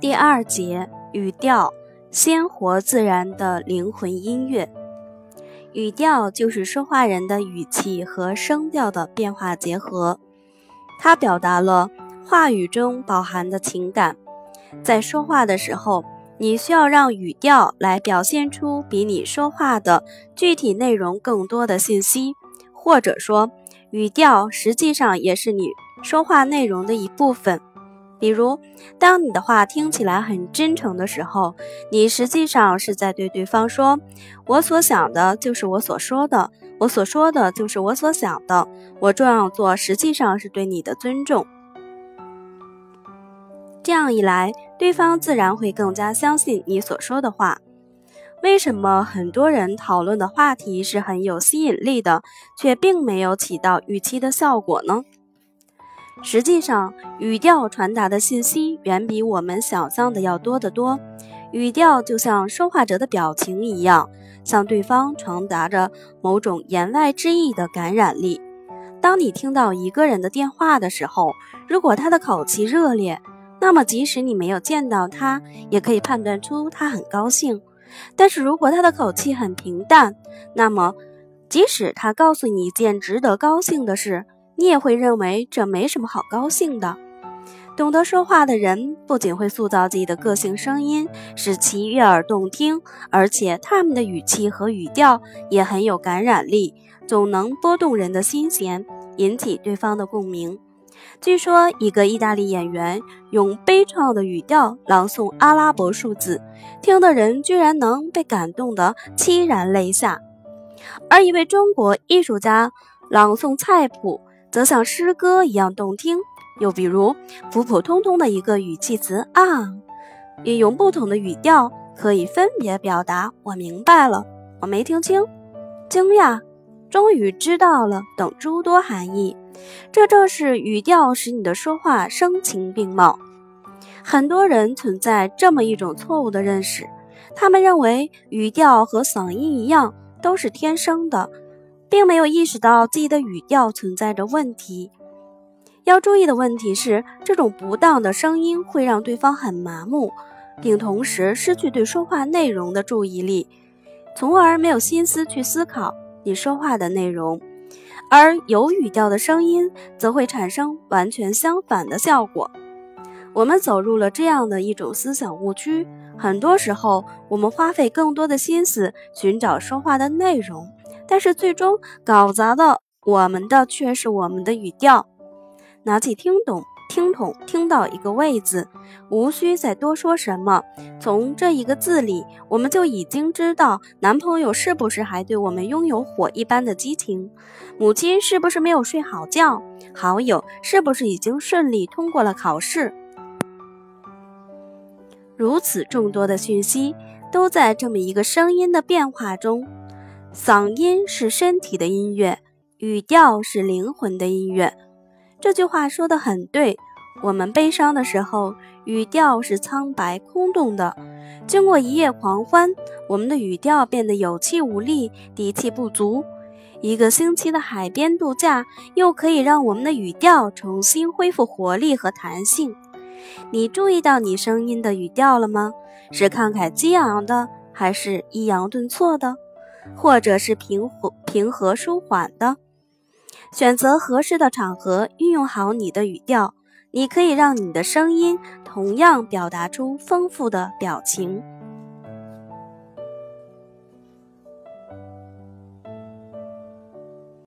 第二节语调，鲜活自然的灵魂音乐。语调就是说话人的语气和声调的变化结合，它表达了话语中饱含的情感。在说话的时候，你需要让语调来表现出比你说话的具体内容更多的信息，或者说，语调实际上也是你说话内容的一部分。比如，当你的话听起来很真诚的时候，你实际上是在对对方说：“我所想的就是我所说的，我所说的就是我所想的。我这样做实际上是对你的尊重。”这样一来，对方自然会更加相信你所说的话。为什么很多人讨论的话题是很有吸引力的，却并没有起到预期的效果呢？实际上，语调传达的信息远比我们想象的要多得多。语调就像说话者的表情一样，向对方传达着某种言外之意的感染力。当你听到一个人的电话的时候，如果他的口气热烈，那么即使你没有见到他，也可以判断出他很高兴。但是如果他的口气很平淡，那么即使他告诉你一件值得高兴的事，你也会认为这没什么好高兴的。懂得说话的人不仅会塑造自己的个性声音，使其悦耳动听，而且他们的语气和语调也很有感染力，总能拨动人的心弦，引起对方的共鸣。据说，一个意大利演员用悲怆的语调朗诵阿拉伯数字，听的人居然能被感动得凄然泪下；而一位中国艺术家朗诵菜谱。则像诗歌一样动听。又比如，普普通通的一个语气词啊，也用不同的语调可以分别表达“我明白了”“我没听清”“惊讶”“终于知道了”等诸多含义。这正是语调使你的说话声情并茂。很多人存在这么一种错误的认识，他们认为语调和嗓音一样都是天生的。并没有意识到自己的语调存在着问题。要注意的问题是，这种不当的声音会让对方很麻木，并同时失去对说话内容的注意力，从而没有心思去思考你说话的内容。而有语调的声音则会产生完全相反的效果。我们走入了这样的一种思想误区：很多时候，我们花费更多的心思寻找说话的内容。但是最终搞砸的我们的却是我们的语调。拿起听懂听筒，听到一个“位”字，无需再多说什么。从这一个字里，我们就已经知道男朋友是不是还对我们拥有火一般的激情，母亲是不是没有睡好觉，好友是不是已经顺利通过了考试。如此众多的讯息，都在这么一个声音的变化中。嗓音是身体的音乐，语调是灵魂的音乐。这句话说得很对。我们悲伤的时候，语调是苍白空洞的；经过一夜狂欢，我们的语调变得有气无力、底气不足。一个星期的海边度假，又可以让我们的语调重新恢复活力和弹性。你注意到你声音的语调了吗？是慷慨激昂的，还是抑扬顿挫的？或者是平和、平和、舒缓的，选择合适的场合，运用好你的语调，你可以让你的声音同样表达出丰富的表情。